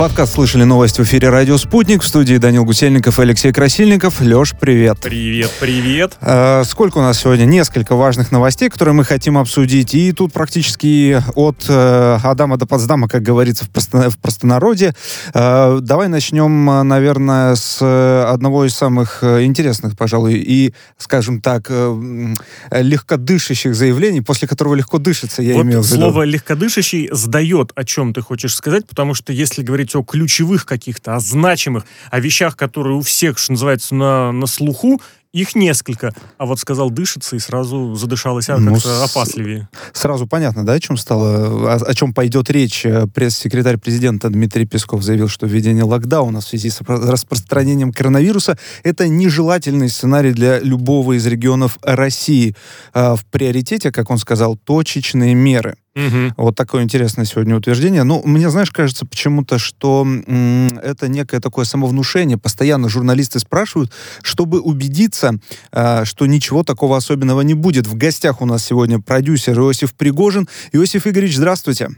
Подкаст «Слышали новости» в эфире «Радио Спутник». В студии Данил Гусельников и Алексей Красильников. Леш, привет. Привет, привет. Э, сколько у нас сегодня? Несколько важных новостей, которые мы хотим обсудить. И тут практически от э, Адама до Потсдама, как говорится в, просто, в простонародье. Э, давай начнем, наверное, с одного из самых интересных, пожалуй, и, скажем так, э, легкодышащих заявлений, после которого легко дышится, я вот имею в виду. слово «легкодышащий» сдает, о чем ты хочешь сказать, потому что если говорить говорить о ключевых каких-то, о значимых, о вещах, которые у всех, что называется, на, на слуху, их несколько. А вот сказал дышится и сразу задышалось а, ну, как-то опасливее. Сразу понятно, да, о чем стало, о, о чем пойдет речь. Э, пресс-секретарь президента Дмитрий Песков заявил, что введение локдауна в связи с распространением коронавируса это нежелательный сценарий для любого из регионов России. А в приоритете, как он сказал, точечные меры. Угу. Вот такое интересное сегодня утверждение. Ну, мне, знаешь, кажется почему-то, что м- это некое такое самовнушение. Постоянно журналисты спрашивают, чтобы убедиться, э, что ничего такого особенного не будет. В гостях у нас сегодня продюсер Иосиф Пригожин. Иосиф Игоревич, здравствуйте.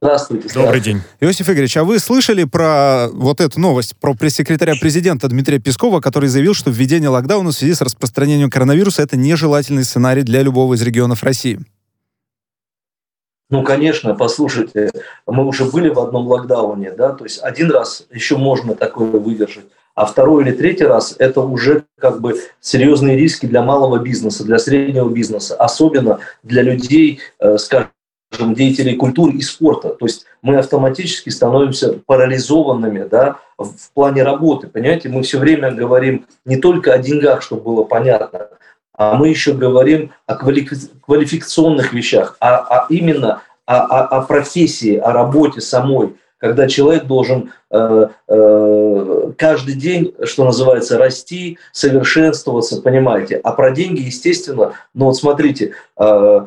Здравствуйте. Добрый день. Иосиф Игоревич, а вы слышали про вот эту новость, про пресс-секретаря президента Дмитрия Пескова, который заявил, что введение локдауна в связи с распространением коронавируса это нежелательный сценарий для любого из регионов России? Ну, конечно, послушайте, мы уже были в одном локдауне, да, то есть один раз еще можно такое выдержать, а второй или третий раз это уже как бы серьезные риски для малого бизнеса, для среднего бизнеса, особенно для людей, э, скажем, деятелей культуры и спорта. То есть мы автоматически становимся парализованными да, в плане работы. Понимаете, мы все время говорим не только о деньгах, чтобы было понятно, а мы еще говорим о квалификационных вещах, а, а именно о, о, о профессии, о работе самой, когда человек должен э, э, каждый день, что называется, расти, совершенствоваться, понимаете. А про деньги, естественно, ну вот смотрите, э,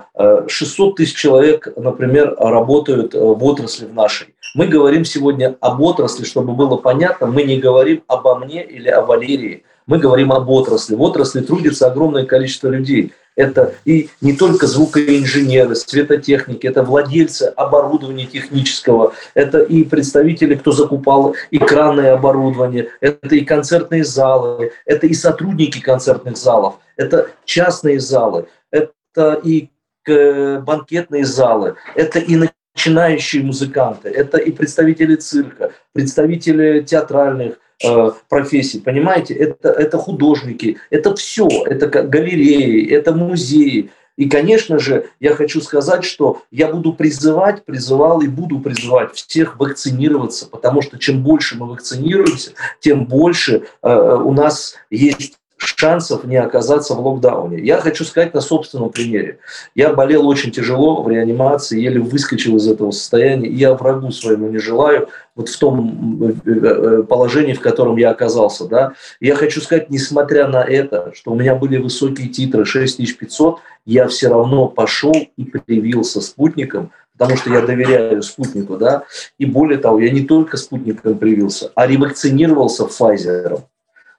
600 э, тысяч человек, например, работают в отрасли в нашей. Мы говорим сегодня об отрасли, чтобы было понятно, мы не говорим обо мне или о Валерии, мы говорим об отрасли. В отрасли трудится огромное количество людей. Это и не только звукоинженеры, светотехники, это владельцы оборудования технического, это и представители, кто закупал экранное оборудование, это и концертные залы, это и сотрудники концертных залов, это частные залы, это и банкетные залы, это и начинающие музыканты, это и представители цирка, представители театральных Э, профессий, понимаете, это, это художники, это все, это галереи, это музеи. И, конечно же, я хочу сказать, что я буду призывать, призывал и буду призывать всех вакцинироваться, потому что чем больше мы вакцинируемся, тем больше э, у нас есть шансов не оказаться в локдауне. Я хочу сказать на собственном примере. Я болел очень тяжело в реанимации, еле выскочил из этого состояния. И я врагу своему не желаю вот в том э, э, положении, в котором я оказался. Да. я хочу сказать, несмотря на это, что у меня были высокие титры 6500, я все равно пошел и привился спутником, потому что я доверяю спутнику, да, и более того, я не только спутником привился, а ревакцинировался Pfizer.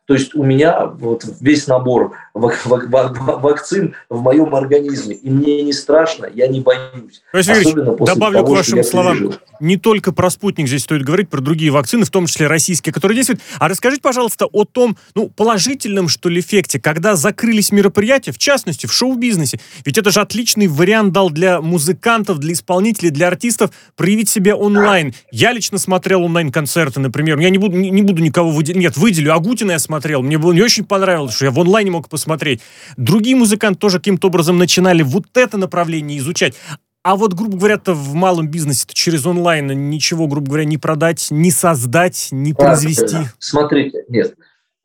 То есть у меня вот весь набор вакцин в моем организме, и мне не страшно, я не боюсь. Особенно после добавлю того, к вашим словам, пережил. не только про спутник здесь стоит говорить, про другие вакцины, в том числе российские, которые действуют. А расскажите, пожалуйста, о том, ну, положительном, что ли, эффекте, когда закрылись мероприятия, в частности, в шоу-бизнесе. Ведь это же отличный вариант дал для музыкантов, для исполнителей, для артистов проявить себя онлайн. Я лично смотрел онлайн-концерты, например. Я не буду, не, не буду никого выделить. Нет, выделю. Агутина я смотрел смотрел. Мне не очень понравилось, что я в онлайне мог посмотреть. Другие музыканты тоже каким-то образом начинали вот это направление изучать. А вот, грубо говоря, -то в малом бизнесе -то через онлайн ничего, грубо говоря, не продать, не создать, не произвести. Смотрите, нет.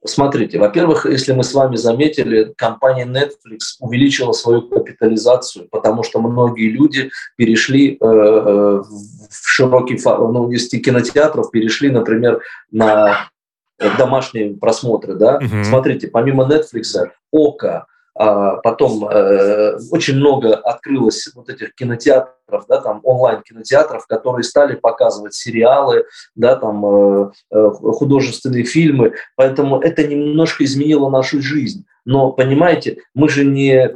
Смотрите, во-первых, если мы с вами заметили, компания Netflix увеличила свою капитализацию, потому что многие люди перешли э, э в широкий, ну, из кинотеатров перешли, например, на домашние просмотры, да. Угу. Смотрите, помимо Netflix, Ока, а потом э, очень много открылось вот этих кинотеатров, да, там онлайн-кинотеатров, которые стали показывать сериалы, да, там э, э, художественные фильмы, поэтому это немножко изменило нашу жизнь. Но, понимаете, мы же не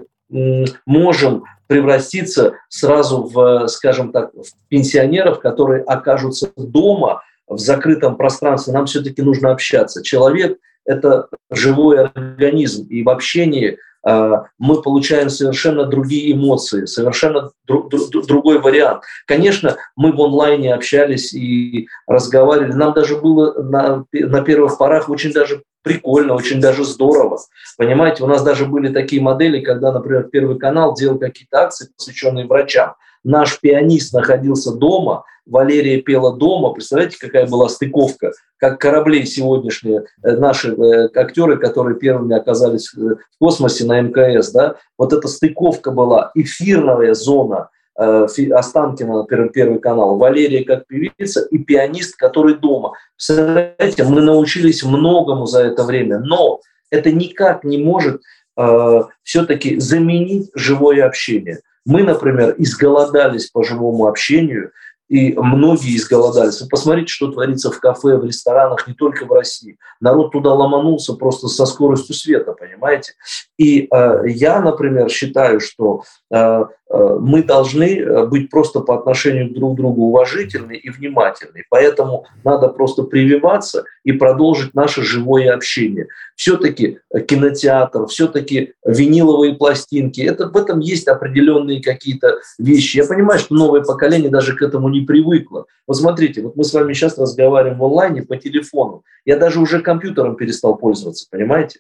можем превратиться сразу в, скажем так, в пенсионеров, которые окажутся дома в закрытом пространстве. Нам все-таки нужно общаться. Человек – это живой организм, и в общении – а, мы получаем совершенно другие эмоции, совершенно дру, дру, другой вариант. Конечно, мы в онлайне общались и разговаривали. Нам даже было на, на первых порах очень даже прикольно, очень даже здорово. Понимаете, у нас даже были такие модели, когда, например, Первый канал делал какие-то акции, посвященные врачам. Наш пианист находился дома, Валерия пела дома. Представляете, какая была стыковка? Как корабли сегодняшние, э, наши э, актеры, которые первыми оказались в космосе на МКС, да, вот эта стыковка была, эфирная зона, э, Останкина, Первый канал, Валерия как певица и пианист, который дома. Представляете, мы научились многому за это время, но это никак не может э, все-таки заменить живое общение. Мы, например, изголодались по живому общению, и многие изголодались. Вы посмотрите, что творится в кафе, в ресторанах, не только в России. Народ туда ломанулся просто со скоростью света, понимаете? И э, я, например, считаю, что э, мы должны э, быть просто по отношению друг к другу уважительны и внимательны. Поэтому надо просто прививаться и продолжить наше живое общение. Все-таки э, кинотеатр, все-таки виниловые пластинки, это, в этом есть определенные какие-то вещи. Я понимаю, что новое поколение даже к этому не привыкло. Вот смотрите, вот мы с вами сейчас разговариваем в онлайне по телефону. Я даже уже компьютером перестал пользоваться, понимаете?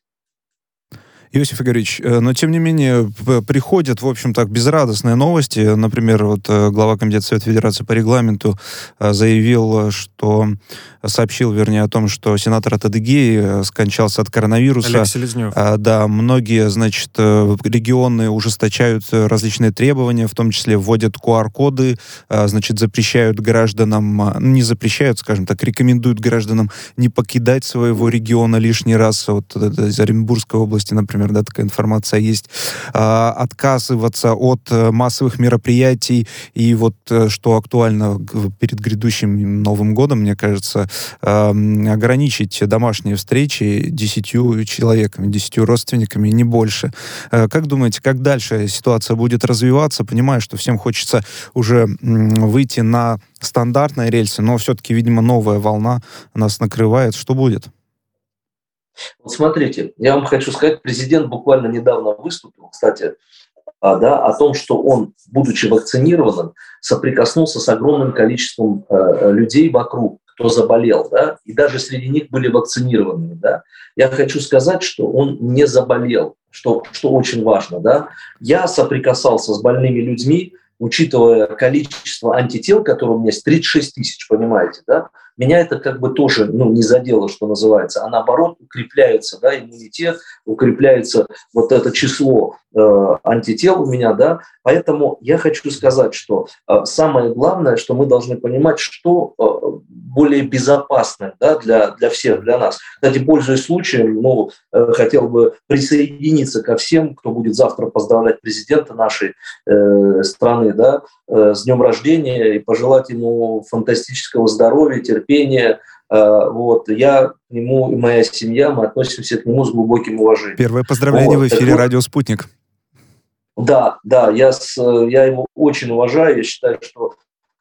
Иосиф Игоревич, э, но тем не менее приходят, в общем так, безрадостные новости. Например, вот э, глава Комитета Совета Федерации по регламенту э, заявил, что сообщил, вернее, о том, что сенатор от Адыгеи скончался от коронавируса. Олег Селезнев. А, да, многие, значит, регионы ужесточают различные требования, в том числе вводят QR-коды, значит, запрещают гражданам, не запрещают, скажем так, рекомендуют гражданам не покидать своего региона лишний раз. Вот из Оренбургской области, например, например, да, такая информация есть, а, отказываться от э, массовых мероприятий и вот э, что актуально перед грядущим Новым годом, мне кажется, ограничить домашние встречи десятью человеками, десятью родственниками, не больше. Э, как думаете, как дальше ситуация будет развиваться? Понимаю, что всем хочется уже выйти на стандартные рельсы, но все-таки, видимо, новая волна нас накрывает. Что будет? Вот смотрите, я вам хочу сказать, президент буквально недавно выступил, кстати, а, да, о том, что он, будучи вакцинированным, соприкоснулся с огромным количеством э, людей вокруг, кто заболел, да, и даже среди них были вакцинированные, да. Я хочу сказать, что он не заболел, что, что очень важно, да. Я соприкасался с больными людьми, учитывая количество антител, которые у меня есть, 36 тысяч, понимаете, да, меня это как бы тоже ну, не задело, что называется, а наоборот укрепляется да, иммунитет, укрепляется вот это число антител у меня, да, поэтому я хочу сказать, что э, самое главное, что мы должны понимать, что э, более безопасно да, для, для всех, для нас. Кстати, пользуясь случаем, ну, э, хотел бы присоединиться ко всем, кто будет завтра поздравлять президента нашей э, страны да, э, с днем рождения и пожелать ему фантастического здоровья, терпения, э, вот, я к нему и моя семья, мы относимся к нему с глубоким уважением. Первое поздравление вот, в эфире «Радио Спутник». Да, да, я, с, я его очень уважаю, я считаю, что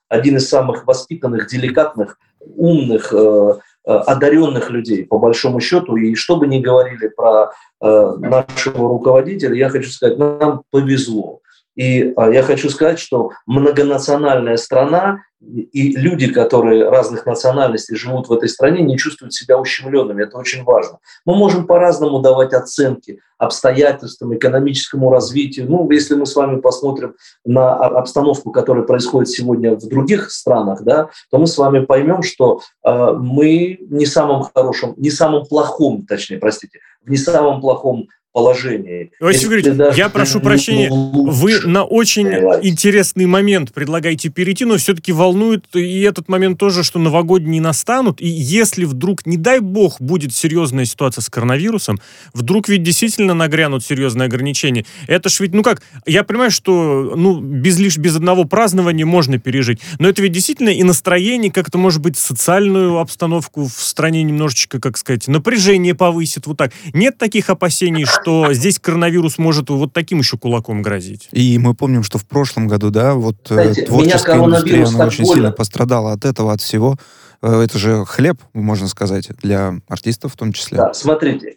один из самых воспитанных, деликатных, умных, э, э, одаренных людей, по большому счету. И что бы ни говорили про э, нашего руководителя, я хочу сказать, нам повезло. И я хочу сказать, что многонациональная страна и люди, которые разных национальностей живут в этой стране, не чувствуют себя ущемленными. Это очень важно. Мы можем по-разному давать оценки обстоятельствам, экономическому развитию. Ну, если мы с вами посмотрим на обстановку, которая происходит сегодня в других странах, да, то мы с вами поймем, что э, мы не самым хорошим, не самым плохом, точнее, простите, в не самом плохом положении. Иосиф Григорьевич, я прошу прощения, вы на очень интересный момент предлагаете перейти, но все-таки волнует и этот момент тоже, что новогодние настанут, и если вдруг, не дай бог, будет серьезная ситуация с коронавирусом, вдруг ведь действительно нагрянут серьезные ограничения. Это ж ведь, ну как, я понимаю, что ну, без лишь без одного празднования можно пережить, но это ведь действительно и настроение, как-то, может быть, социальную обстановку в стране немножечко, как сказать, напряжение повысит, вот так. Нет таких опасений, что здесь коронавирус может вот таким еще кулаком грозить. И мы помним, что в прошлом году, да, вот э, Знаете, творческая индустрия, она очень больно. сильно пострадала от этого, от всего. Э, это же хлеб, можно сказать, для артистов в том числе. Да, смотрите,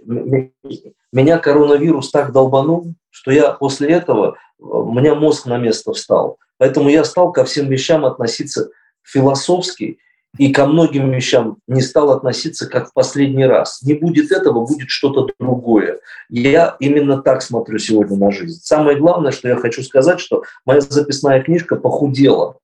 меня коронавирус так долбанул, что я после этого, у меня мозг на место встал. Поэтому я стал ко всем вещам относиться философски и ко многим вещам не стал относиться как в последний раз. Не будет этого, будет что-то другое. Я именно так смотрю сегодня на жизнь. Самое главное, что я хочу сказать, что моя записная книжка похудела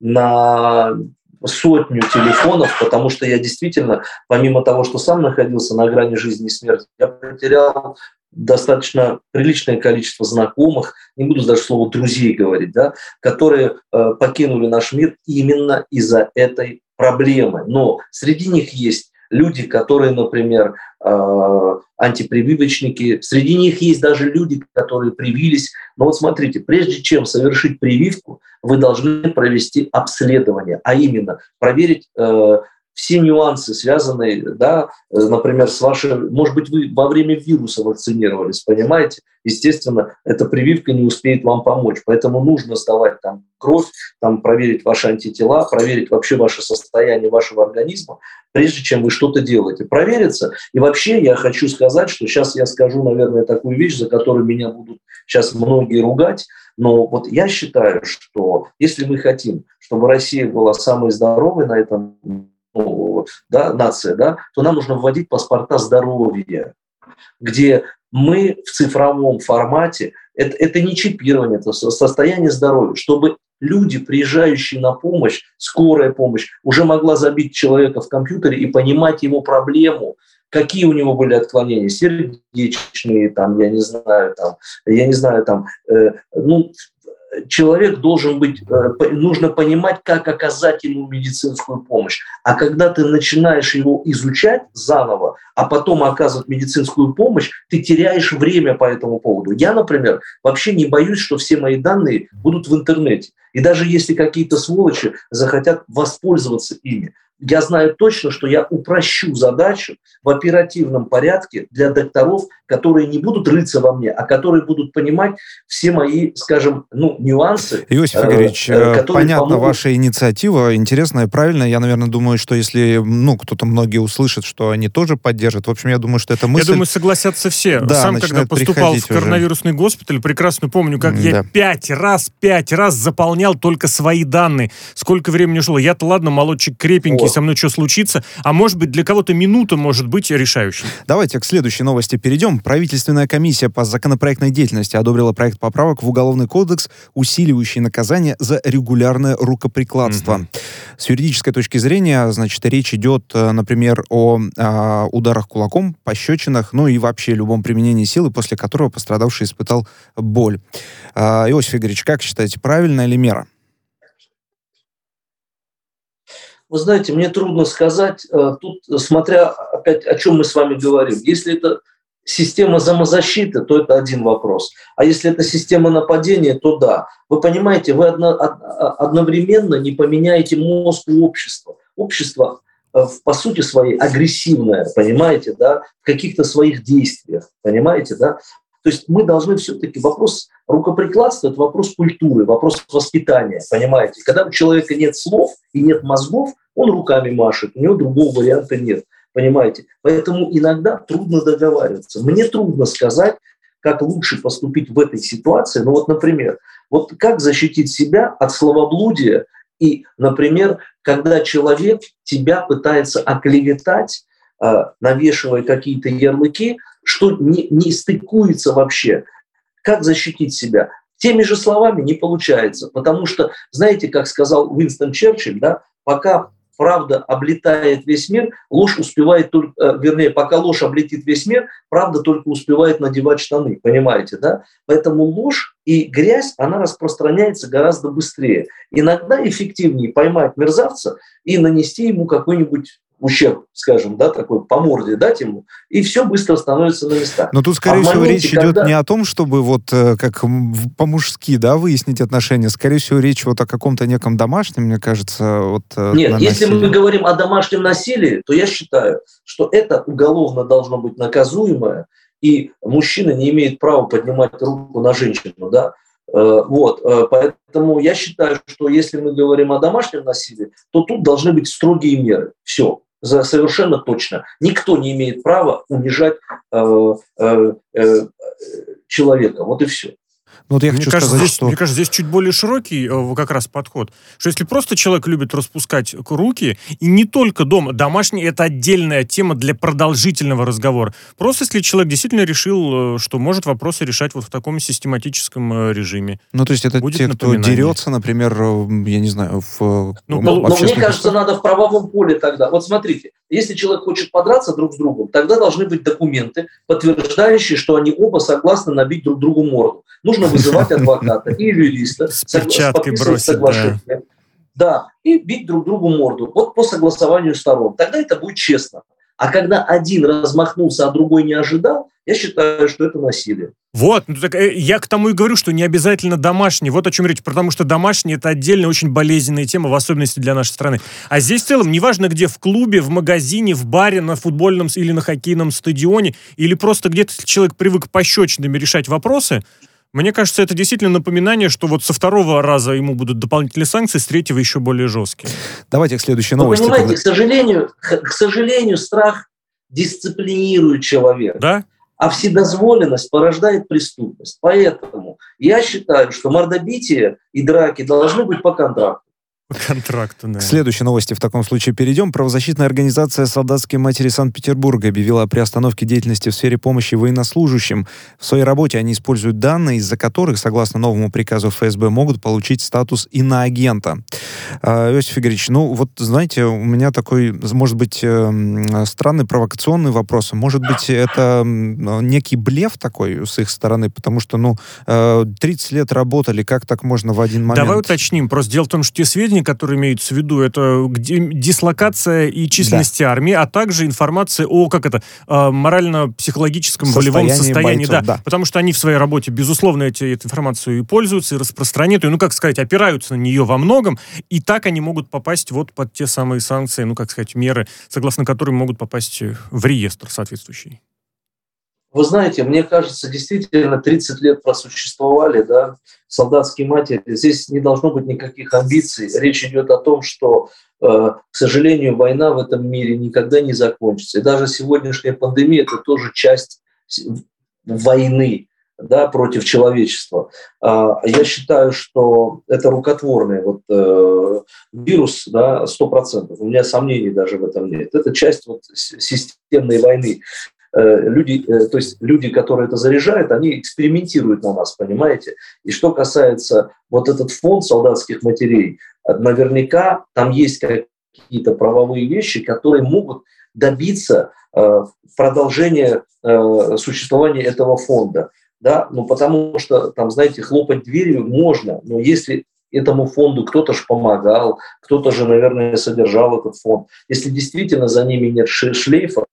на сотню телефонов, потому что я действительно, помимо того, что сам находился на грани жизни и смерти, я потерял достаточно приличное количество знакомых, не буду даже слово друзей говорить, да, которые э, покинули наш мир именно из-за этой проблемы. Но среди них есть люди, которые, например, э, антипрививочники, среди них есть даже люди, которые привились. Но вот смотрите, прежде чем совершить прививку, вы должны провести обследование, а именно проверить э, все нюансы, связанные, да, э, например, с вашей, может быть, вы во время вируса вакцинировались, понимаете? Естественно, эта прививка не успеет вам помочь, поэтому нужно сдавать там кровь, там проверить ваши антитела, проверить вообще ваше состояние вашего организма, прежде чем вы что-то делаете. Провериться. И вообще я хочу сказать, что сейчас я скажу, наверное, такую вещь, за которую меня будут сейчас многие ругать, но вот я считаю, что если мы хотим, чтобы Россия была самой здоровой на этом да, нация, да, то нам нужно вводить паспорта здоровья, где мы в цифровом формате, это, это не чипирование, это состояние здоровья, чтобы люди, приезжающие на помощь, скорая помощь, уже могла забить человека в компьютере и понимать его проблему, какие у него были отклонения, сердечные, там, я не знаю, там, я не знаю, там, э, ну, человек должен быть, э, нужно понимать, как оказать ему медицинскую помощь. А когда ты начинаешь его изучать заново, а потом оказывать медицинскую помощь, ты теряешь время по этому поводу. Я, например, вообще не боюсь, что все мои данные будут в интернете. И даже если какие-то сволочи захотят воспользоваться ими, я знаю точно, что я упрощу задачу в оперативном порядке для докторов, которые не будут рыться во мне, а которые будут понимать все мои, скажем, ну, нюансы. Иосиф э, Игоревич, э, понятна помогут... ваша инициатива, интересная, правильная. Я, наверное, думаю, что если, ну, кто-то многие услышит, что они тоже поддержат. В общем, я думаю, что это мысль... Я думаю, согласятся все. Да, Сам, когда поступал в коронавирусный уже. госпиталь, прекрасно помню, как да. я пять раз, пять раз заполнял только свои данные. Сколько времени ушло. Я-то, ладно, молодчик крепенький, со мной что случится, а может быть для кого-то минута может быть решающей. Давайте к следующей новости перейдем. Правительственная комиссия по законопроектной деятельности одобрила проект поправок в Уголовный кодекс, усиливающий наказание за регулярное рукоприкладство. Угу. С юридической точки зрения, значит, речь идет, э, например, о э, ударах кулаком, пощечинах, ну и вообще любом применении силы, после которого пострадавший испытал боль. Э, Иосиф Игоревич, как считаете, правильная ли мера? Вы знаете, мне трудно сказать, э, тут смотря опять о чем мы с вами говорим. Если это система самозащиты, то это один вопрос. А если это система нападения, то да. Вы понимаете, вы одно, одновременно не поменяете мозг у общества. Общество э, по сути своей агрессивное, понимаете, да, в каких-то своих действиях, понимаете, да. То есть мы должны все-таки вопрос рукоприкладства – это вопрос культуры, вопрос воспитания, понимаете. Когда у человека нет слов и нет мозгов, он руками машет, у него другого варианта нет, понимаете. Поэтому иногда трудно договариваться. Мне трудно сказать, как лучше поступить в этой ситуации. Ну вот, например, вот как защитить себя от словоблудия и, например, когда человек тебя пытается оклеветать, а, навешивая какие-то ярлыки, что не, не стыкуется вообще. Как защитить себя? Теми же словами не получается, потому что, знаете, как сказал Уинстон Черчилль, да, пока правда облетает весь мир, ложь успевает только, э, вернее, пока ложь облетит весь мир, правда только успевает надевать штаны, понимаете, да? Поэтому ложь и грязь, она распространяется гораздо быстрее. Иногда эффективнее поймать мерзавца и нанести ему какой-нибудь ущерб, скажем, да, такой по морде дать ему, и все быстро становится на местах. Но тут, скорее а всего, моменте, речь когда... идет не о том, чтобы вот э, как по-мужски, да, выяснить отношения. Скорее всего, речь вот о каком-то неком домашнем, мне кажется. Вот, э, Нет, если мы говорим о домашнем насилии, то я считаю, что это уголовно должно быть наказуемое, и мужчина не имеет права поднимать руку на женщину, да, Э, вот, поэтому я считаю, что если мы говорим о домашнем насилии, то тут должны быть строгие меры. Все, совершенно точно. Никто не имеет права унижать э, э, э, человека. Вот и все. Ну, вот я мне хочу кажется, сказать, здесь, что... Мне кажется, здесь чуть более широкий э, как раз подход. Что если просто человек любит распускать руки, и не только дома, домашний — это отдельная тема для продолжительного разговора. Просто если человек действительно решил, э, что может вопросы решать вот в таком систематическом э, режиме. Ну, то есть это те, кто дерется, например, я не знаю, в... Ну, но, но мне кажется, надо в правовом поле тогда. Вот смотрите, если человек хочет подраться друг с другом, тогда должны быть документы, подтверждающие, что они оба согласны набить друг другу морду. Нужно вызывать адвоката и юриста, бросить, соглашение. Да. да, и бить друг другу морду. Вот по согласованию сторон. Тогда это будет честно. А когда один размахнулся, а другой не ожидал, я считаю, что это насилие. Вот, ну, так, э, я к тому и говорю, что не обязательно домашний. Вот о чем речь, потому что домашний это отдельная очень болезненная тема, в особенности для нашей страны. А здесь в целом, неважно где, в клубе, в магазине, в баре, на футбольном или на хоккейном стадионе, или просто где-то человек привык пощечинами решать вопросы, мне кажется, это действительно напоминание, что вот со второго раза ему будут дополнительные санкции, с третьего еще более жесткие. Давайте к следующей новости. Вы понимаете, к, сожалению, к сожалению, страх дисциплинирует человека. Да? А вседозволенность порождает преступность. Поэтому я считаю, что мордобитие и драки должны быть по контракту контракту, да. К следующей новости в таком случае перейдем. Правозащитная организация «Солдатские матери Санкт-Петербурга» объявила о приостановке деятельности в сфере помощи военнослужащим. В своей работе они используют данные, из-за которых, согласно новому приказу ФСБ, могут получить статус иноагента. А, Иосиф Игоревич, ну вот, знаете, у меня такой, может быть, эм, странный провокационный вопрос. Может быть, это некий блеф такой с их стороны, потому что, ну, 30 э, лет работали, как так можно в один момент... Давай уточним. Просто дело в том, что те сведения, сведения, которые имеются в виду, это где, дислокация и численность да. армии, а также информация о, как это, э, морально-психологическом волевом состоянии. Бойцов, да, да. Потому что они в своей работе, безусловно, эти, эту информацию и пользуются, и распространяют, и, ну, как сказать, опираются на нее во многом, и так они могут попасть вот под те самые санкции, ну, как сказать, меры, согласно которым могут попасть в реестр соответствующий. Вы знаете, мне кажется, действительно 30 лет просуществовали, да, солдатские матери. Здесь не должно быть никаких амбиций. Речь идет о том, что, э, к сожалению, война в этом мире никогда не закончится. И даже сегодняшняя пандемия – это тоже часть войны да, против человечества. А, я считаю, что это рукотворный вот, э, вирус, да, 100%. У меня сомнений даже в этом нет. Это часть вот, системной войны. Э, люди, э, то есть люди, которые это заряжают, они экспериментируют на нас, понимаете? И что касается вот этот фонд солдатских матерей, наверняка там есть какие-то правовые вещи, которые могут добиться э, продолжения существования этого фонда. Да? Ну, потому что, там, знаете, хлопать дверью можно, но если этому фонду кто-то же помогал, кто-то же, наверное, содержал этот фонд. Если действительно за ними нет шлейфа,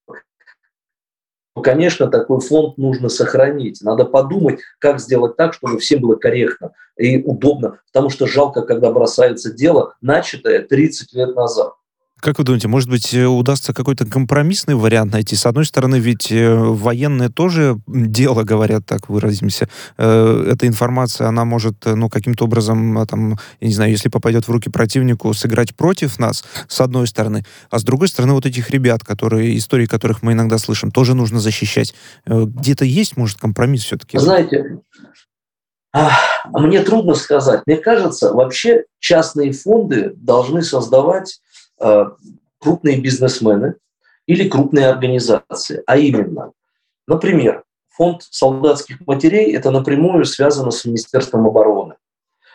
конечно, такой фонд нужно сохранить. Надо подумать, как сделать так, чтобы всем было корректно и удобно, потому что жалко, когда бросается дело, начатое 30 лет назад. Как вы думаете, может быть, э, удастся какой-то компромиссный вариант найти? С одной стороны, ведь э, военные тоже дело, говорят, так выразимся. Э, эта информация, она может, ну, каким-то образом, там, я не знаю, если попадет в руки противнику, сыграть против нас, с одной стороны. А с другой стороны, вот этих ребят, которые, истории которых мы иногда слышим, тоже нужно защищать. Где-то есть, может, компромисс все-таки? Знаете, мне трудно сказать. Мне кажется, вообще частные фонды должны создавать крупные бизнесмены или крупные организации. А именно, например, фонд солдатских матерей – это напрямую связано с Министерством обороны.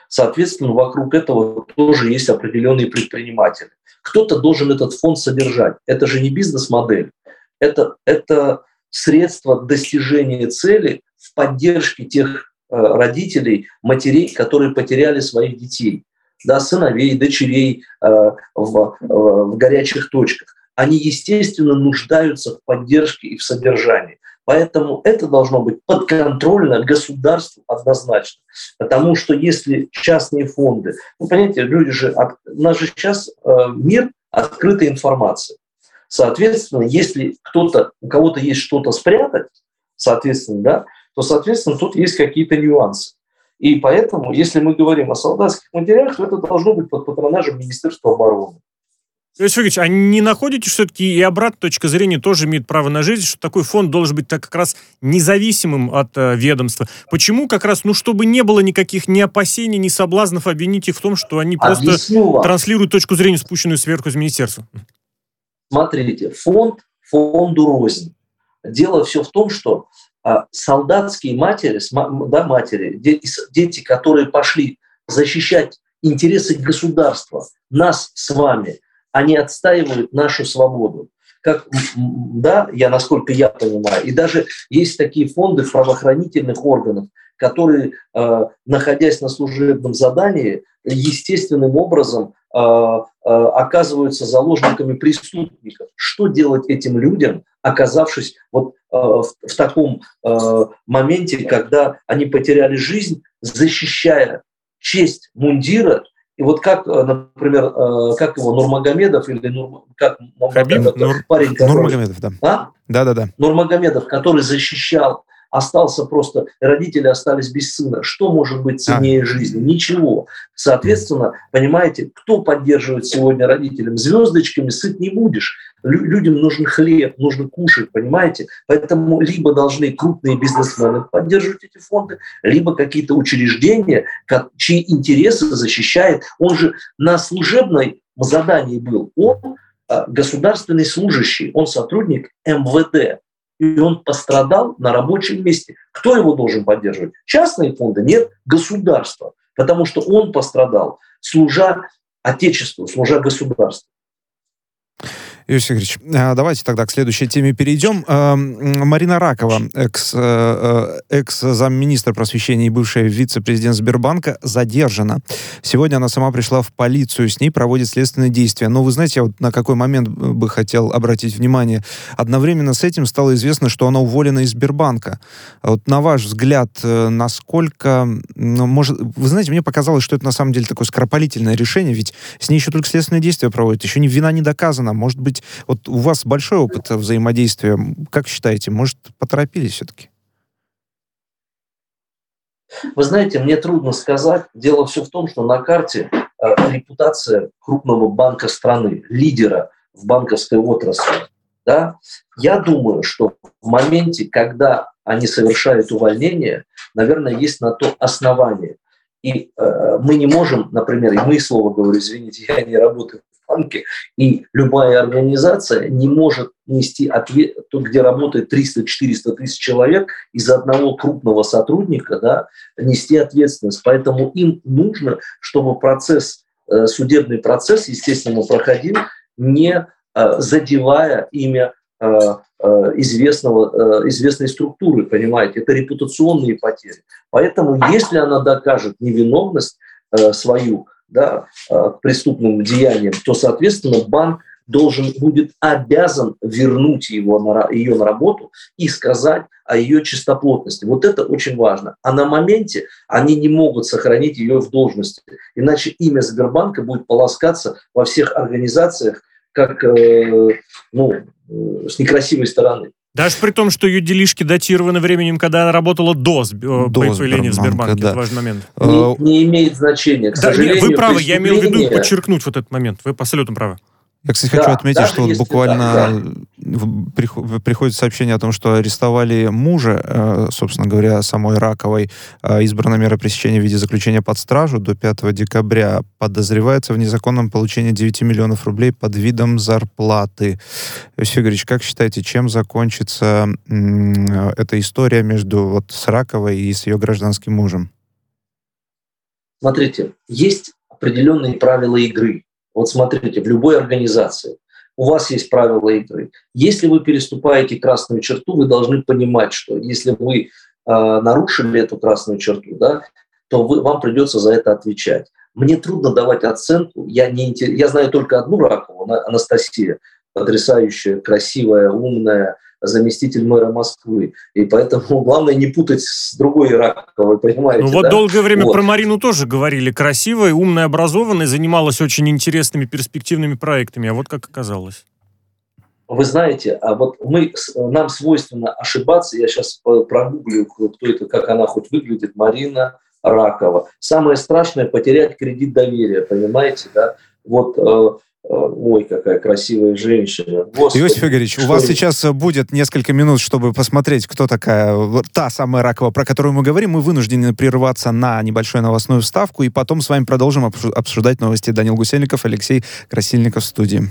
Соответственно, вокруг этого тоже есть определенные предприниматели. Кто-то должен этот фонд содержать. Это же не бизнес-модель. Это, это средство достижения цели в поддержке тех э, родителей, матерей, которые потеряли своих детей да, сыновей, дочерей э, в, э, в горячих точках, они, естественно, нуждаются в поддержке и в содержании. Поэтому это должно быть подконтрольно государству однозначно. Потому что если частные фонды, ну, понимаете, люди же, у нас же сейчас э, мир открытой информации. Соответственно, если кто-то, у кого-то есть что-то спрятать, соответственно, да, то, соответственно, тут есть какие-то нюансы. И поэтому, если мы говорим о солдатских материалах, то это должно быть под патронажем Министерства обороны. Иосиф Игоревич, а не находите, все-таки и обратная точка зрения тоже имеет право на жизнь, что такой фонд должен быть так как раз независимым от э, ведомства? Почему как раз, ну, чтобы не было никаких ни опасений, ни соблазнов обвинить их в том, что они просто транслируют точку зрения, спущенную сверху из министерства? Смотрите, фонд фонду рознь. Дело все в том, что солдатские матери, да, матери, дети, которые пошли защищать интересы государства, нас с вами, они отстаивают нашу свободу. Как, да, я, насколько я понимаю, и даже есть такие фонды правоохранительных органах, которые, э, находясь на служебном задании, естественным образом э, э, оказываются заложниками преступников. Что делать этим людям, оказавшись вот в, в таком моменте, когда они потеряли жизнь, защищая честь мундира и вот как, например, как его, Нурмагомедов или Нур, как Хабиб, Нур, парень, который, Нурмагомедов, да. А? Да, да, да. Нурмагомедов, который защищал, остался просто, родители остались без сына. Что может быть ценнее а. жизни? Ничего. Соответственно, понимаете, кто поддерживает сегодня родителям? Звездочками сыт не будешь людям нужен хлеб, нужно кушать, понимаете? Поэтому либо должны крупные бизнесмены поддерживать эти фонды, либо какие-то учреждения, чьи интересы защищает. Он же на служебной задании был. Он а, государственный служащий, он сотрудник МВД. И он пострадал на рабочем месте. Кто его должен поддерживать? Частные фонды? Нет, государство. Потому что он пострадал, служа Отечеству, служа государству. Иосиф Игоревич, а, давайте тогда к следующей теме перейдем. А, Марина Ракова, экс, э, э, экс-замминистра просвещения и бывшая вице-президент Сбербанка, задержана. Сегодня она сама пришла в полицию, с ней проводят следственные действия. Но вы знаете, я вот на какой момент бы хотел обратить внимание. Одновременно с этим стало известно, что она уволена из Сбербанка. Вот на ваш взгляд, э, насколько... Ну, может, вы знаете, мне показалось, что это на самом деле такое скоропалительное решение, ведь с ней еще только следственные действия проводят, еще ни вина не доказана. Может быть, быть, вот у вас большой опыт взаимодействия. Как считаете, может, поторопились все-таки? Вы знаете, мне трудно сказать. Дело все в том, что на карте э, репутация крупного банка страны, лидера в банковской отрасли. Да? Я думаю, что в моменте, когда они совершают увольнение, наверное, есть на то основание. И э, мы не можем, например, и мы слово говорю, извините, я не работаю банке, и любая организация не может нести ответ, где работает 300-400 тысяч человек, из одного крупного сотрудника да, нести ответственность. Поэтому им нужно, чтобы процесс, э, судебный процесс, естественно, проходил, не э, задевая имя э, известного, известной структуры, понимаете, это репутационные потери. Поэтому, если она докажет невиновность свою, да, а, к преступным деяниям, то, соответственно, банк должен будет обязан вернуть его на, ее на работу и сказать о ее чистоплотности. Вот это очень важно. А на моменте они не могут сохранить ее в должности. Иначе имя Сбербанка будет полоскаться во всех организациях как э, ну, э, с некрасивой стороны. Даже при том, что ее делишки датированы временем, когда она работала до, э, до появления в Сбербанке. Да. Это важный момент. Не, не имеет значения. К да, вы правы, я имел в виду подчеркнуть вот этот момент. Вы абсолютно правы. Я, кстати, да, хочу отметить, что вот буквально да, приходит сообщение о том, что арестовали мужа, э, собственно говоря, самой Раковой. Э, избрана мера пресечения в виде заключения под стражу до 5 декабря. Подозревается в незаконном получении 9 миллионов рублей под видом зарплаты. Иосиф Игоревич, как считаете, чем закончится эта история между вот с Раковой и с ее гражданским мужем? Смотрите, есть определенные правила игры вот смотрите, в любой организации у вас есть правила игры. Если вы переступаете красную черту, вы должны понимать, что если вы э, нарушили эту красную черту, да, то вы, вам придется за это отвечать. Мне трудно давать оценку. Я, не, я знаю только одну Ракову, Анастасия, потрясающая, красивая, умная, заместитель мэра Москвы. И поэтому главное не путать с другой Раковой, понимаете? Ну вот да? долгое время вот. про Марину тоже говорили. Красивая, умная, образованная, занималась очень интересными перспективными проектами. А вот как оказалось. вы знаете, а вот мы, нам свойственно ошибаться. Я сейчас прогуглю, кто это, как она хоть выглядит. Марина Ракова. Самое страшное – потерять кредит доверия, понимаете, да? Вот э, Ой, какая красивая женщина. Господи, Иосиф Игоревич, у вас сейчас будет несколько минут, чтобы посмотреть, кто такая та самая Ракова, про которую мы говорим. Мы вынуждены прерваться на небольшую новостную вставку, и потом с вами продолжим обсуждать новости. Данил Гусельников, Алексей Красильников в студии.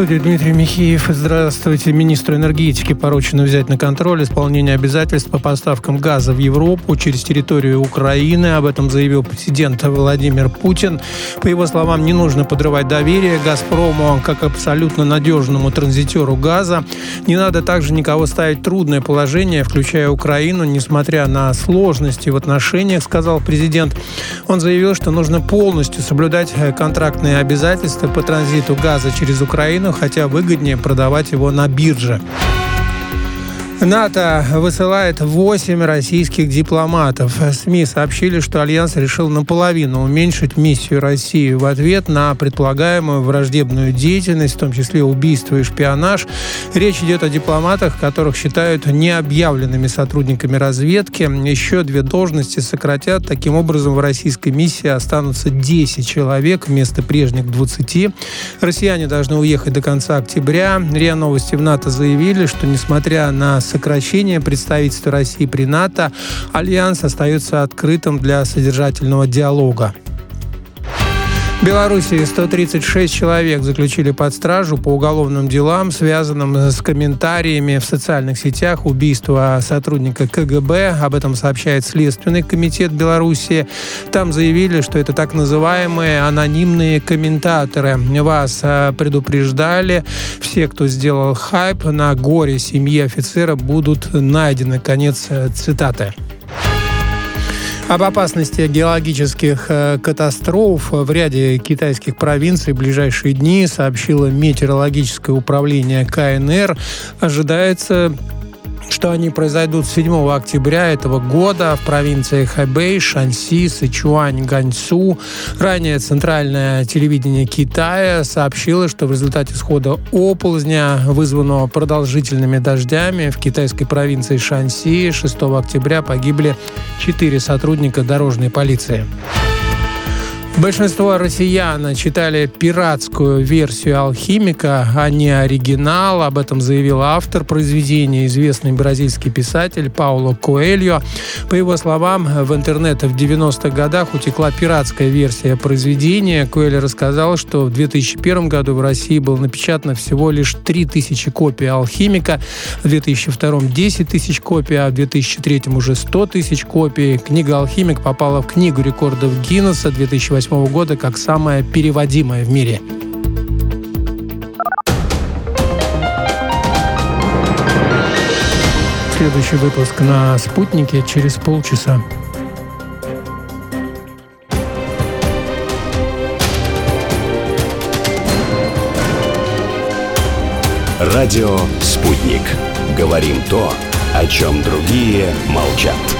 студии Дмитрий Михеев. Здравствуйте. Министру энергетики поручено взять на контроль исполнение обязательств по поставкам газа в Европу через территорию Украины. Об этом заявил президент Владимир Путин. По его словам, не нужно подрывать доверие «Газпрому» как абсолютно надежному транзитеру газа. Не надо также никого ставить в трудное положение, включая Украину, несмотря на сложности в отношениях, сказал президент. Он заявил, что нужно полностью соблюдать контрактные обязательства по транзиту газа через Украину, хотя выгоднее продавать его на бирже. НАТО высылает 8 российских дипломатов. СМИ сообщили, что Альянс решил наполовину уменьшить миссию России в ответ на предполагаемую враждебную деятельность, в том числе убийство и шпионаж. Речь идет о дипломатах, которых считают необъявленными сотрудниками разведки. Еще две должности сократят. Таким образом, в российской миссии останутся 10 человек вместо прежних 20. Россияне должны уехать до конца октября. РИА Новости в НАТО заявили, что несмотря на сокращения представительства России при НАТО, Альянс остается открытым для содержательного диалога. В Беларуси 136 человек заключили под стражу по уголовным делам, связанным с комментариями в социальных сетях убийства сотрудника КГБ. Об этом сообщает Следственный комитет Беларуси. Там заявили, что это так называемые анонимные комментаторы. Вас э, предупреждали. Все, кто сделал хайп на горе семьи офицера, будут найдены. Конец э, цитаты. Об опасности геологических э, катастроф в ряде китайских провинций в ближайшие дни сообщило метеорологическое управление КНР. Ожидается что они произойдут 7 октября этого года в провинциях Хэбэй, Шанси, Сычуань, Ганьсу. Ранее центральное телевидение Китая сообщило, что в результате схода оползня, вызванного продолжительными дождями в китайской провинции Шанси, 6 октября погибли четыре сотрудника дорожной полиции. Большинство россиян читали пиратскую версию «Алхимика», а не оригинал. Об этом заявил автор произведения, известный бразильский писатель Пауло Коэльо. По его словам, в интернет в 90-х годах утекла пиратская версия произведения. Коэльо рассказал, что в 2001 году в России было напечатано всего лишь 3000 копий «Алхимика», в 2002 – 10 тысяч копий, а в 2003 уже 100 тысяч копий. Книга «Алхимик» попала в Книгу рекордов Гиннесса 2008 2008 года как самая переводимая в мире. Следующий выпуск на «Спутнике» через полчаса. Радио «Спутник». Говорим то, о чем другие молчат.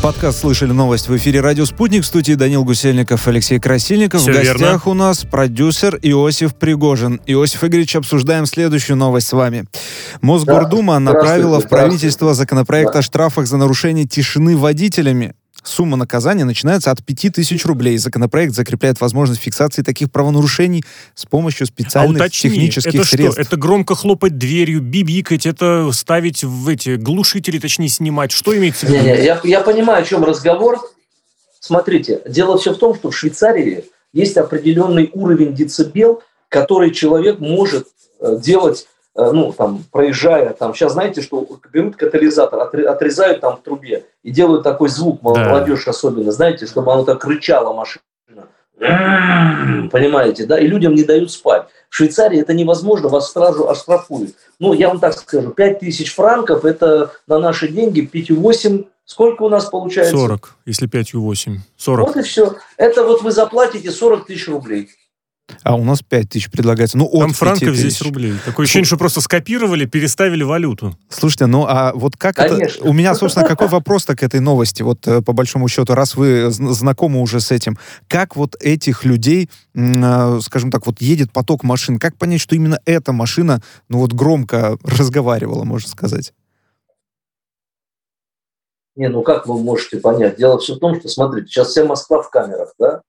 Подкаст «Слышали новость» в эфире «Радио Спутник». В студии Данил Гусельников, Алексей Красильников. Все в гостях верно. у нас продюсер Иосиф Пригожин. Иосиф Игоревич, обсуждаем следующую новость с вами. Мосгордума да. направила в правительство законопроект да. о штрафах за нарушение тишины водителями. Сумма наказания начинается от 5000 рублей. Законопроект закрепляет возможность фиксации таких правонарушений с помощью специальных а уточни, технических это средств. Что? Это громко хлопать дверью, бибикать, это ставить в эти глушители, точнее, снимать. Что имеется в виду? Не, не, я, я понимаю, о чем разговор. Смотрите, дело все в том, что в Швейцарии есть определенный уровень децибел, который человек может э, делать ну, там, проезжая, там, сейчас знаете, что берут катализатор, отрезают там в трубе и делают такой звук, молодежь да. особенно, знаете, чтобы оно так рычало машина. Понимаете, да? И людям не дают спать. В Швейцарии это невозможно, вас сразу оштрафуют. Ну, я вам так скажу, 5 тысяч франков – это на наши деньги 5,8 Сколько у нас получается? 40, если 5,8. 40. Вот и все. Это вот вы заплатите 40 тысяч рублей. А у нас 5 тысяч предлагается. Ну, Там франков здесь рублей. Такое ощущение, что просто скопировали, переставили валюту. Слушайте, ну а вот как Конечно. это... У меня, собственно, какой вопрос-то к этой новости? Вот э, по большому счету, раз вы знакомы уже с этим, как вот этих людей, э, скажем так, вот едет поток машин, как понять, что именно эта машина, ну вот громко разговаривала, можно сказать? Не, ну как вы можете понять? Дело все в том, что, смотрите, сейчас вся Москва в камерах, да?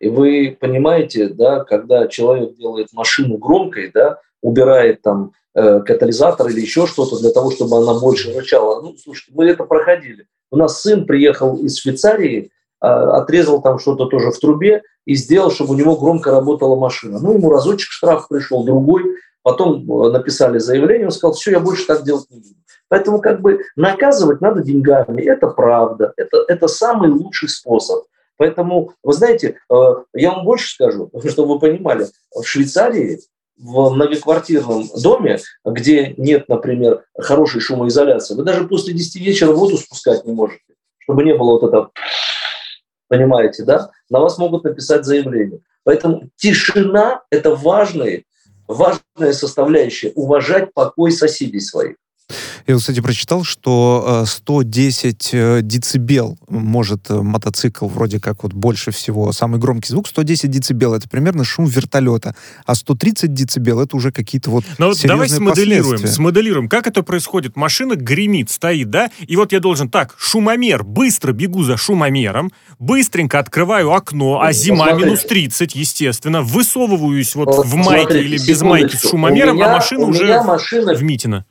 И вы понимаете, да, когда человек делает машину громкой, да, убирает там э, катализатор или еще что-то для того, чтобы она больше рычала. Ну, слушайте, мы это проходили. У нас сын приехал из Швейцарии, э, отрезал там что-то тоже в трубе и сделал, чтобы у него громко работала машина. Ну, ему разочек штраф пришел, другой. Потом э, написали заявление, он сказал, все, я больше так делать не буду. Поэтому как бы наказывать надо деньгами. Это правда. Это, это самый лучший способ. Поэтому, вы знаете, э, я вам больше скажу, чтобы вы понимали, в Швейцарии в многоквартирном доме, где нет, например, хорошей шумоизоляции, вы даже после 10 вечера воду спускать не можете, чтобы не было вот этого, понимаете, да? На вас могут написать заявление. Поэтому тишина – это важная, важная составляющая, уважать покой соседей своих. Я, кстати, прочитал, что 110 э, э, децибел может э, мотоцикл вроде как вот больше всего. Самый громкий звук 110 децибел. Это примерно шум вертолета. А 130 децибел это уже какие-то вот Но вот давай смоделируем, смоделируем, как это происходит. Машина гремит, стоит, да? И вот я должен так, шумомер, быстро бегу за шумомером, быстренько открываю окно, а зима Смотрите. минус 30, естественно, высовываюсь вот, вот в майке смотрите, или без майки с шумомером, а меня, а машина уже машина... в Митино.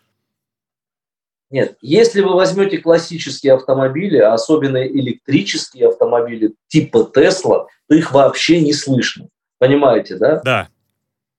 Нет, если вы возьмете классические автомобили, а особенно электрические автомобили типа Тесла, то их вообще не слышно. Понимаете, да? Да.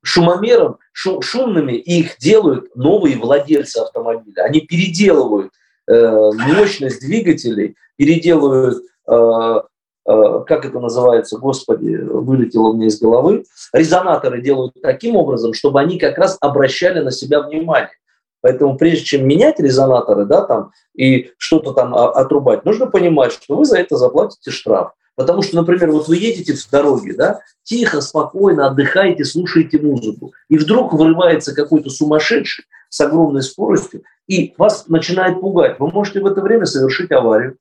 Шумомером, шу, шумными их делают новые владельцы автомобиля. Они переделывают э, мощность двигателей, переделывают, э, э, как это называется, господи, вылетело мне из головы, резонаторы делают таким образом, чтобы они как раз обращали на себя внимание. Поэтому прежде чем менять резонаторы, да, там, и что-то там отрубать, нужно понимать, что вы за это заплатите штраф. Потому что, например, вот вы едете в дороге, да, тихо, спокойно отдыхаете, слушаете музыку, и вдруг вырывается какой-то сумасшедший с огромной скоростью, и вас начинает пугать. Вы можете в это время совершить аварию.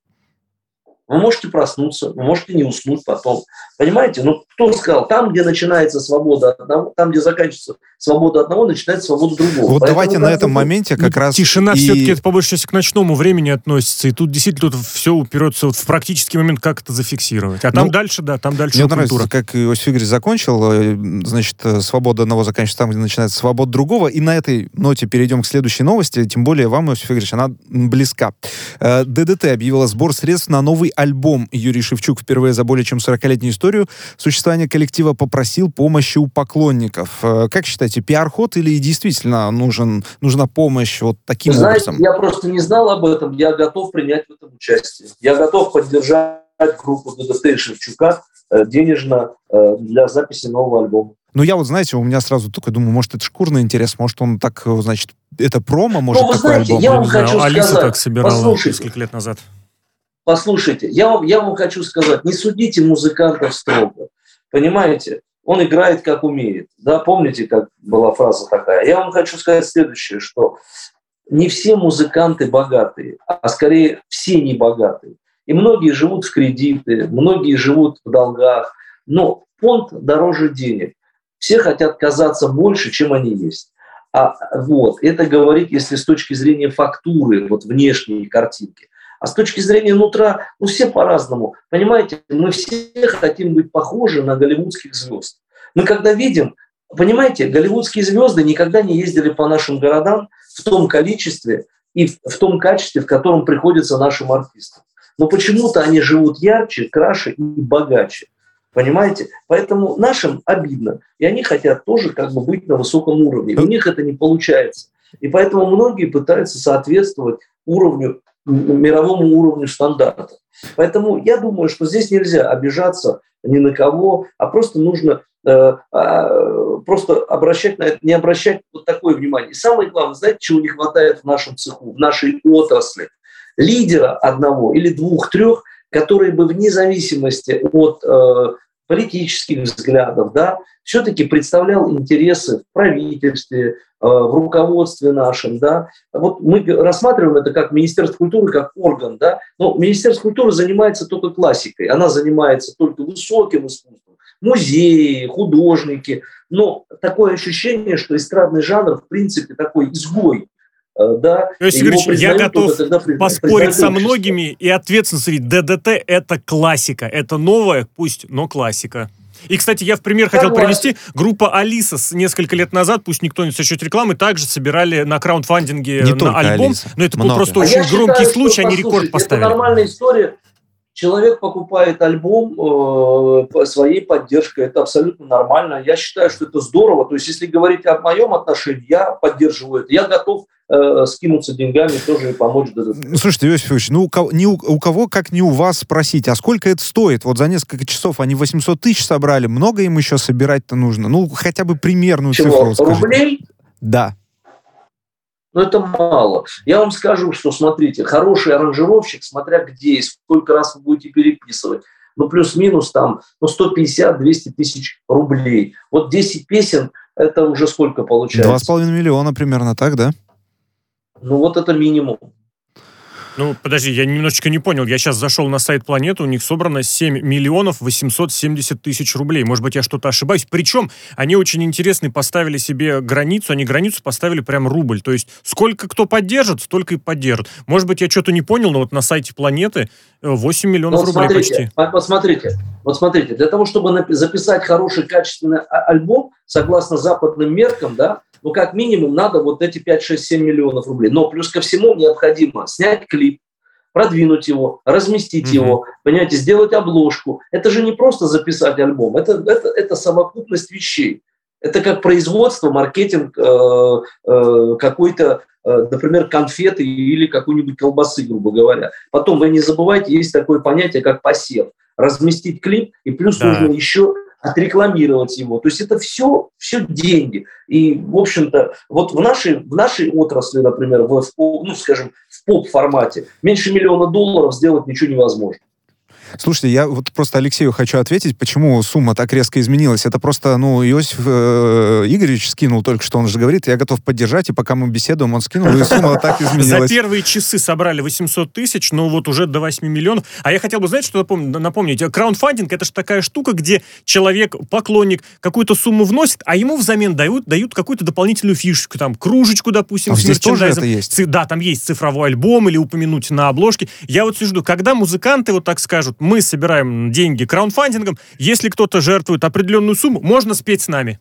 Вы можете проснуться, вы можете не уснуть потом. Понимаете? Ну, кто сказал, там, где начинается свобода одного, там, где заканчивается свобода одного, начинается свобода другого. Вот Поэтому давайте на этом моменте как раз... Тишина и... все-таки это, по большей части, к ночному времени относится. И тут действительно тут все уперется вот в практический момент, как это зафиксировать. А там ну, дальше, да, там дальше Мне культура. нравится, как Иосиф Игоревич закончил, э, значит, э, свобода одного заканчивается там, где начинается свобода другого. И на этой ноте перейдем к следующей новости. Тем более вам, Иосиф Игоревич, она близка. Э, ДДТ объявила сбор средств на новый альбом. Юрий Шевчук впервые за более чем 40-летнюю историю существования коллектива попросил помощи у поклонников. Э, как считаете, пиар-ход или действительно нужен, нужна помощь вот таким Вы знаете, образом? Я просто не знал об этом, я готов принять в этом участие. Я готов поддержать группу ДДТ и Шевчука э, денежно э, для записи нового альбома. Ну, я вот, знаете, у меня сразу такой думаю, может, это шкурный интерес, может, он так, значит, это промо, может, ну, вы такой знаете, альбом. Я вам хочу Алиса сказать, так собирала несколько лет назад. Послушайте, я вам, я вам хочу сказать, не судите музыкантов строго. Понимаете? Он играет как умеет. Да, помните, как была фраза такая? Я вам хочу сказать следующее, что не все музыканты богатые, а скорее все не богатые. И многие живут в кредиты, многие живут в долгах. Но фонд дороже денег. Все хотят казаться больше, чем они есть. А вот, это говорит, если с точки зрения фактуры, вот внешней картинки. А с точки зрения нутра, ну все по-разному. Понимаете, мы все хотим быть похожи на голливудских звезд. Мы когда видим, понимаете, голливудские звезды никогда не ездили по нашим городам в том количестве и в том качестве, в котором приходится нашим артистам. Но почему-то они живут ярче, краше и богаче. Понимаете? Поэтому нашим обидно. И они хотят тоже как бы быть на высоком уровне. У них это не получается. И поэтому многие пытаются соответствовать уровню, мировому уровню стандарта. Поэтому я думаю, что здесь нельзя обижаться ни на кого, а просто нужно э, э, просто обращать на это, не обращать вот такое внимание. И самое главное, знаете, чего не хватает в нашем цеху, в нашей отрасли? Лидера одного или двух-трех, которые бы вне зависимости от э, политических взглядов, да, все-таки представлял интересы в правительстве, э, в руководстве нашем, да. Вот мы рассматриваем это как Министерство культуры, как орган, да. Но Министерство культуры занимается только классикой, она занимается только высоким искусством, музеи, художники. Но такое ощущение, что эстрадный жанр, в принципе, такой изгой да. Иосиф Игоревич, я готов поспорить со многими и ответственно заявить, ДДТ – это классика, это новая, пусть, но классика. И, кстати, я в пример хотел привести. Группа Алиса с несколько лет назад, пусть никто не сосчет рекламы, также собирали на краундфандинге не на альбом. Алиса. Но это Много. был просто а очень громкий считаю, случай, что, они рекорд поставили. Это нормальная история. Человек покупает альбом э, своей поддержкой. Это абсолютно нормально. Я считаю, что это здорово. То есть, если говорить о моем отношении, я поддерживаю это. Я готов э, скинуться деньгами тоже и помочь. Слушайте, Иосиф Ильич, ну у кого, не у, у кого, как не у вас спросить, а сколько это стоит? Вот за несколько часов они 800 тысяч собрали, много им еще собирать-то нужно? Ну, хотя бы примерную Чего? цифру скажите. Рублей? Да. Но это мало. Я вам скажу, что, смотрите, хороший аранжировщик, смотря где и сколько раз вы будете переписывать, ну, плюс-минус там, ну, 150-200 тысяч рублей. Вот 10 песен, это уже сколько получается? 2,5 миллиона примерно, так, да? Ну, вот это минимум. Ну, подожди, я немножечко не понял. Я сейчас зашел на сайт Планеты, у них собрано 7 миллионов 870 тысяч рублей. Может быть, я что-то ошибаюсь. Причем они очень интересно поставили себе границу. Они границу поставили прям рубль. То есть сколько кто поддержит, столько и поддержит. Может быть, я что-то не понял, но вот на сайте Планеты 8 миллионов вот рублей смотрите, почти. Вот смотрите, вот смотрите, для того, чтобы записать хороший, качественный а, альбом, согласно западным меркам, да, ну, как минимум, надо вот эти 5, 6, 7 миллионов рублей. Но плюс ко всему необходимо снять клип, продвинуть его, разместить mm-hmm. его, понимаете, сделать обложку. Это же не просто записать альбом, это, это, это совокупность вещей. Это как производство, маркетинг э, э, какой-то, э, например, конфеты или какой-нибудь колбасы, грубо говоря. Потом, вы не забывайте, есть такое понятие, как посев. Разместить клип, и плюс да. нужно еще отрекламировать его. То есть это все, все деньги. И, в общем-то, вот в нашей, в нашей отрасли, например, в, ну, скажем, в поп-формате, меньше миллиона долларов сделать ничего невозможно. Слушайте, я вот просто Алексею хочу ответить, почему сумма так резко изменилась. Это просто, ну, Иосиф э, Игоревич скинул только что, он же говорит, я готов поддержать, и пока мы беседуем, он скинул, и сумма так изменилась. За первые часы собрали 800 тысяч, но вот уже до 8 миллионов. А я хотел бы, знаете, что напомнить? Краундфандинг — это же такая штука, где человек, поклонник, какую-то сумму вносит, а ему взамен дают, дают какую-то дополнительную фишечку, там, кружечку, допустим, а здесь тоже это есть? Да, там есть цифровой альбом или упомянуть на обложке. Я вот сижу, когда музыканты вот так скажут, мы собираем деньги краундфандингом, если кто-то жертвует определенную сумму, можно спеть с нами.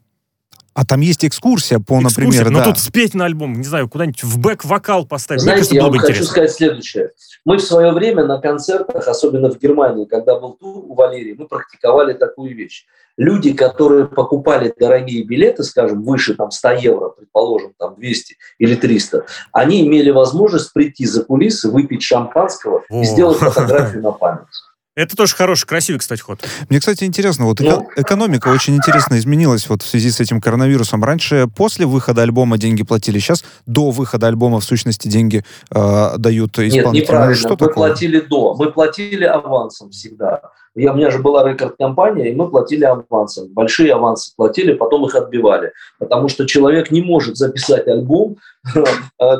А там есть экскурсия по, экскурсия, например, но да. тут спеть на альбом, не знаю, куда-нибудь в бэк-вокал поставить. Знаете, кажется, я вам хочу интересно. сказать следующее. Мы в свое время на концертах, особенно в Германии, когда был тур у Валерии, мы практиковали такую вещь. Люди, которые покупали дорогие билеты, скажем, выше там 100 евро, предположим, там 200 или 300, они имели возможность прийти за кулисы, выпить шампанского О. и сделать фотографию на память. Это тоже хороший, красивый, кстати, ход. Мне, кстати, интересно, вот эко- экономика очень интересно изменилась вот в связи с этим коронавирусом. Раньше после выхода альбома деньги платили, сейчас до выхода альбома в сущности деньги э, дают исполнителям. Нет, неправильно. Что мы такое? платили до. Мы платили авансом всегда. Я, у меня же была рекорд-компания, и мы платили авансом. Большие авансы платили, потом их отбивали. Потому что человек не может записать альбом э,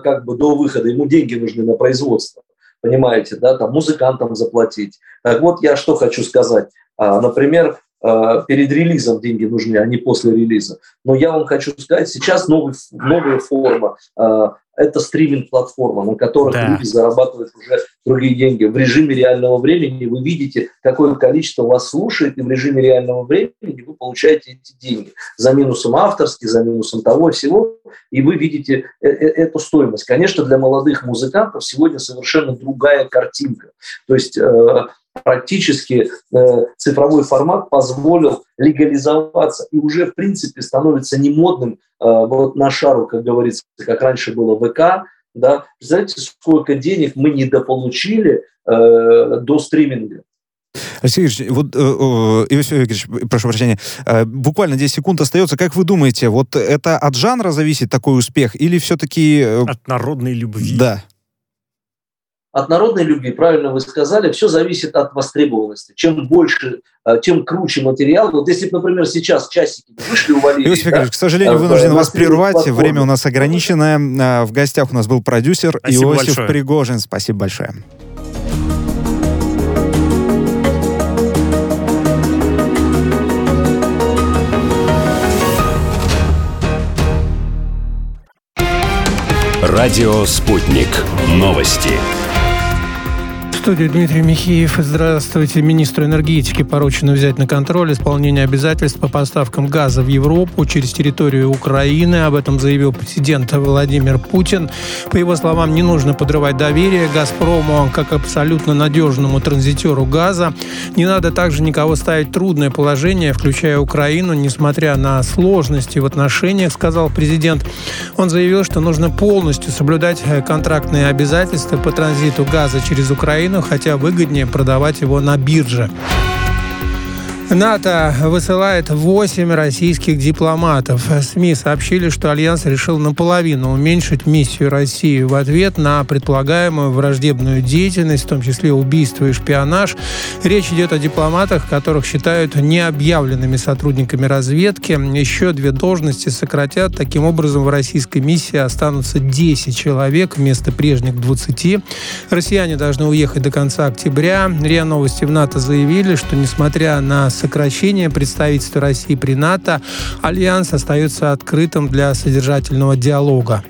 как бы до выхода. Ему деньги нужны на производство понимаете, да, там музыкантам заплатить. Так вот, я что хочу сказать. А, например, а, перед релизом деньги нужны, а не после релиза. Но я вам хочу сказать, сейчас новый, новая форма а, это стриминг-платформа, на которых да. люди зарабатывают уже другие деньги. В режиме реального времени вы видите, какое количество вас слушает, и в режиме реального времени вы получаете эти деньги за минусом авторских, за минусом того всего, и вы видите э, э, эту стоимость. Конечно, для молодых музыкантов сегодня совершенно другая картинка. То есть э, практически э, цифровой формат позволил легализоваться и уже, в принципе, становится не модным э, вот на шару, как говорится, как раньше было ВК, да, знаете, сколько денег мы недополучили э, до стриминга. Алексей Игоревич, вот, э, э, Иосиф Игоревич, прошу прощения, э, буквально 10 секунд остается. Как вы думаете, вот это от жанра зависит такой успех или все-таки... Э... От народной любви. Да от народной любви, правильно вы сказали, все зависит от востребованности. Чем больше, э, тем круче материал. Вот если, например, сейчас часики вышли, увалились... Иосиф да, к сожалению, вынужден вас прервать. Платформы. Время у нас ограниченное. А, в гостях у нас был продюсер Спасибо Иосиф большое. Пригожин. Спасибо большое. Радио «Спутник». Новости студии Дмитрий Михеев. Здравствуйте. Министру энергетики поручено взять на контроль исполнение обязательств по поставкам газа в Европу через территорию Украины. Об этом заявил президент Владимир Путин. По его словам, не нужно подрывать доверие «Газпрому» как абсолютно надежному транзитеру газа. Не надо также никого ставить в трудное положение, включая Украину, несмотря на сложности в отношениях, сказал президент. Он заявил, что нужно полностью соблюдать контрактные обязательства по транзиту газа через Украину Хотя выгоднее продавать его на бирже. НАТО высылает 8 российских дипломатов. СМИ сообщили, что Альянс решил наполовину уменьшить миссию России в ответ на предполагаемую враждебную деятельность, в том числе убийство и шпионаж. Речь идет о дипломатах, которых считают необъявленными сотрудниками разведки. Еще две должности сократят. Таким образом, в российской миссии останутся 10 человек вместо прежних 20. Россияне должны уехать до конца октября. РИА Новости в НАТО заявили, что несмотря на сокращения представительства России при НАТО, Альянс остается открытым для содержательного диалога.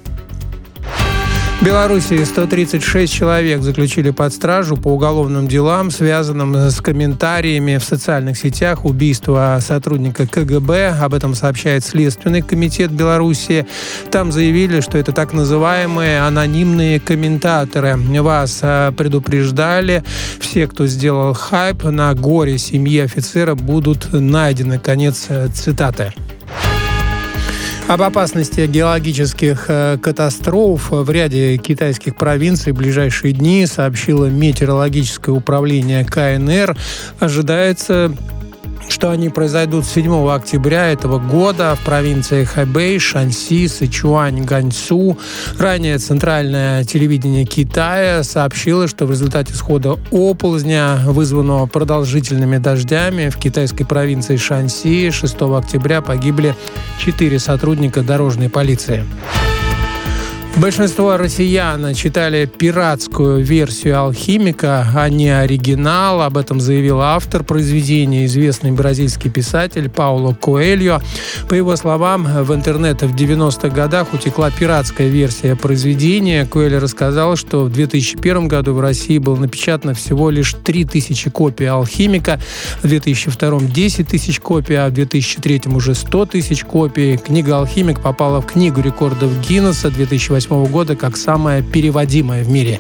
В Беларуси 136 человек заключили под стражу по уголовным делам, связанным с комментариями в социальных сетях убийства сотрудника КГБ. Об этом сообщает Следственный комитет Беларуси. Там заявили, что это так называемые анонимные комментаторы. Вас э, предупреждали. Все, кто сделал хайп на горе семьи офицера, будут найдены. Конец э, цитаты. Об опасности геологических э, катастроф в ряде китайских провинций в ближайшие дни сообщило метеорологическое управление КНР. Ожидается что они произойдут 7 октября этого года в провинциях Хэбэй, Шанси, Сычуань, Ганьсу. Ранее Центральное телевидение Китая сообщило, что в результате схода оползня, вызванного продолжительными дождями в китайской провинции Шанси 6 октября погибли четыре сотрудника дорожной полиции. Большинство россиян читали пиратскую версию «Алхимика», а не оригинал. Об этом заявил автор произведения, известный бразильский писатель Пауло Коэльо. По его словам, в интернет в 90-х годах утекла пиратская версия произведения. Коэльо рассказал, что в 2001 году в России было напечатано всего лишь 3000 копий «Алхимика», в 2002 – 10 тысяч копий, а в 2003 уже 100 тысяч копий. Книга «Алхимик» попала в Книгу рекордов Гиннесса 2008 года как самая переводимая в мире.